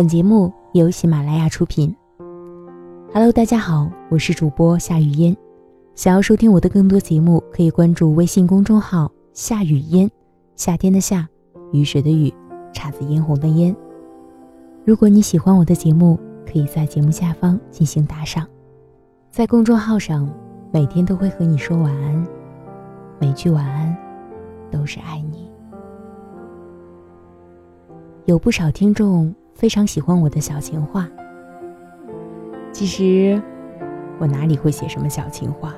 本节目由喜马拉雅出品。Hello，大家好，我是主播夏雨嫣。想要收听我的更多节目，可以关注微信公众号“夏雨嫣”，夏天的夏，雨水的雨，姹紫嫣红的嫣。如果你喜欢我的节目，可以在节目下方进行打赏。在公众号上，每天都会和你说晚安，每句晚安都是爱你。有不少听众非常喜欢我的小情话。其实，我哪里会写什么小情话？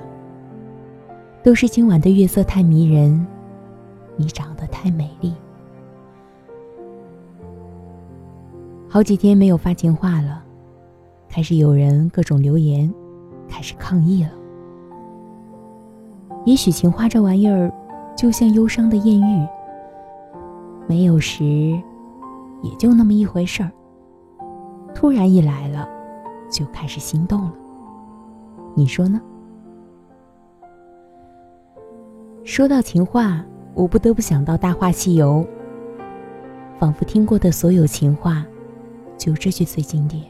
都是今晚的月色太迷人，你长得太美丽。好几天没有发情话了，开始有人各种留言，开始抗议了。也许情话这玩意儿，就像忧伤的艳遇，没有时，也就那么一回事儿。突然一来了，就开始心动了。你说呢？说到情话，我不得不想到《大话西游》，仿佛听过的所有情话。就这句最经典。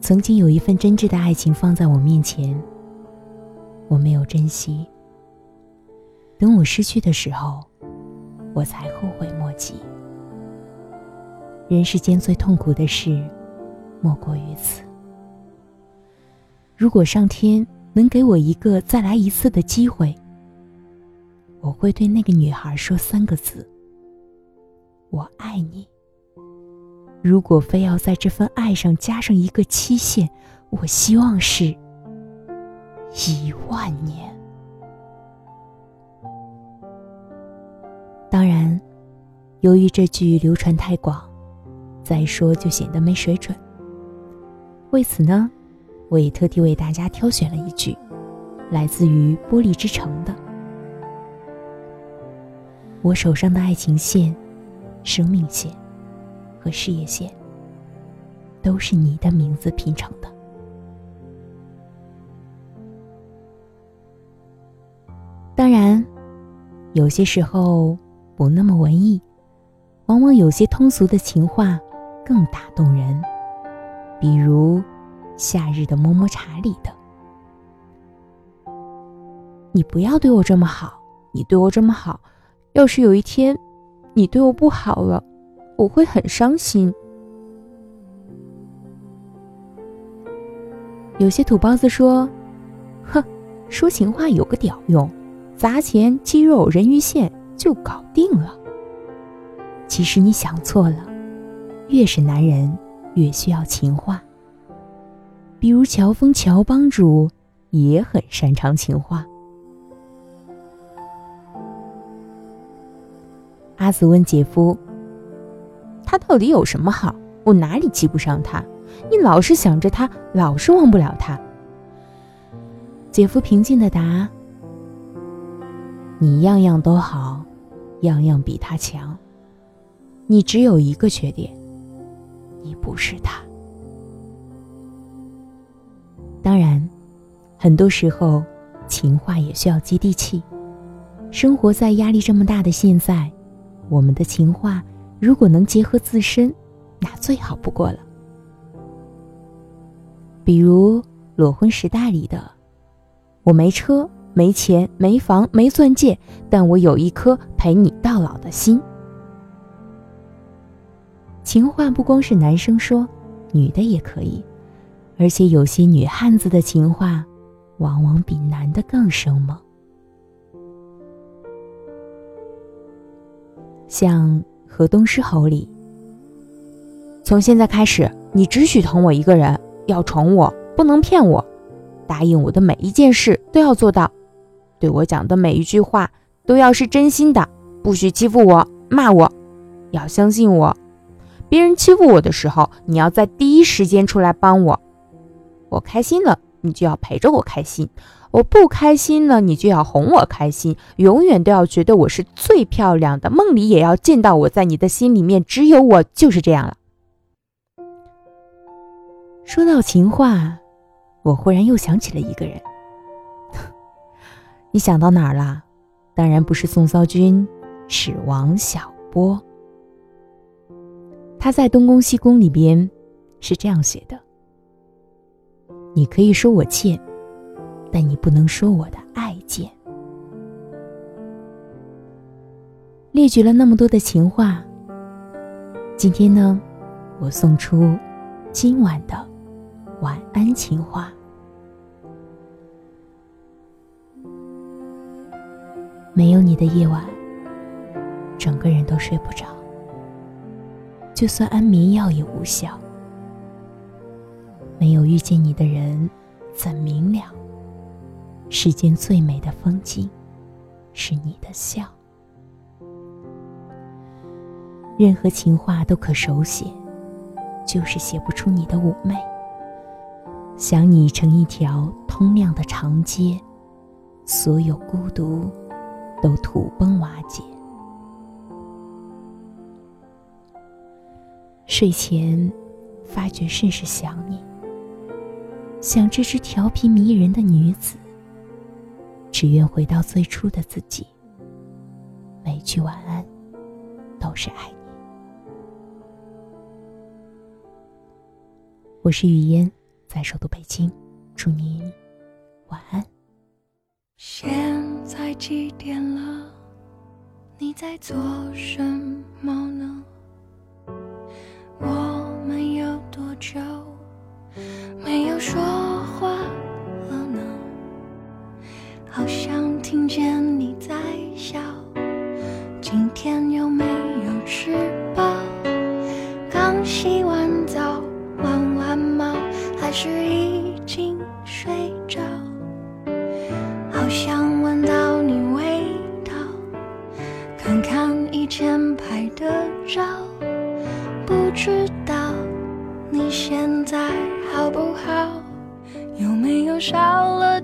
曾经有一份真挚的爱情放在我面前，我没有珍惜。等我失去的时候，我才后悔莫及。人世间最痛苦的事，莫过于此。如果上天能给我一个再来一次的机会，我会对那个女孩说三个字：“我爱你。”如果非要在这份爱上加上一个期限，我希望是一万年。当然，由于这句流传太广，再说就显得没水准。为此呢，我也特地为大家挑选了一句，来自于《玻璃之城》的：“我手上的爱情线，生命线。”和事业线都是你的名字拼成的。当然，有些时候不那么文艺，往往有些通俗的情话更打动人。比如《夏日的么么茶》里的：“你不要对我这么好，你对我这么好，要是有一天你对我不好了。”我会很伤心。有些土包子说：“哼，说情话有个屌用，砸钱、鸡肉、人鱼线就搞定了。”其实你想错了，越是男人越需要情话。比如乔峰乔帮主也很擅长情话。阿紫问姐夫。他到底有什么好？我哪里记不上他？你老是想着他，老是忘不了他。姐夫平静的答：“你样样都好，样样比他强。你只有一个缺点，你不是他。当然，很多时候情话也需要接地气。生活在压力这么大的现在，我们的情话。”如果能结合自身，那最好不过了。比如《裸婚时代》里的：“我没车、没钱、没房、没钻戒，但我有一颗陪你到老的心。”情话不光是男生说，女的也可以，而且有些女汉子的情话，往往比男的更生猛，像。河东狮吼里，从现在开始，你只许疼我一个人，要宠我，不能骗我，答应我的每一件事都要做到，对我讲的每一句话都要是真心的，不许欺负我、骂我，要相信我。别人欺负我的时候，你要在第一时间出来帮我。我开心了，你就要陪着我开心。我不开心了，你就要哄我开心，永远都要觉得我是最漂亮的，梦里也要见到我，在你的心里面只有我，就是这样了。说到情话，我忽然又想起了一个人，你想到哪儿了？当然不是宋骚君，是王小波。他在《东宫西宫》里边是这样写的：“你可以说我贱，但你不能说我的爱贱。”列举了那么多的情话，今天呢，我送出今晚的晚安情话。没有你的夜晚，整个人都睡不着。就算安眠药也无效。没有遇见你的人，怎明了？世间最美的风景，是你的笑。任何情话都可手写，就是写不出你的妩媚。想你成一条通亮的长街，所有孤独。都土崩瓦解。睡前，发觉甚是想你，想这只调皮迷人的女子。只愿回到最初的自己。每句晚安，都是爱你。我是雨嫣，在首都北京，祝您晚安。现在几点了？你在做什么呢？我们有多久没有说话了呢？好像听见你在笑。今天有没有吃饱？刚洗完澡，玩完猫，还是已经睡知道你现在好不好，有没有少了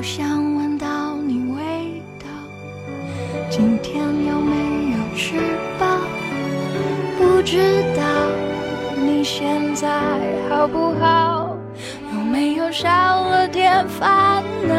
好想闻到你味道，今天有没有吃饱？不知道你现在好不好？有没有少了点烦恼？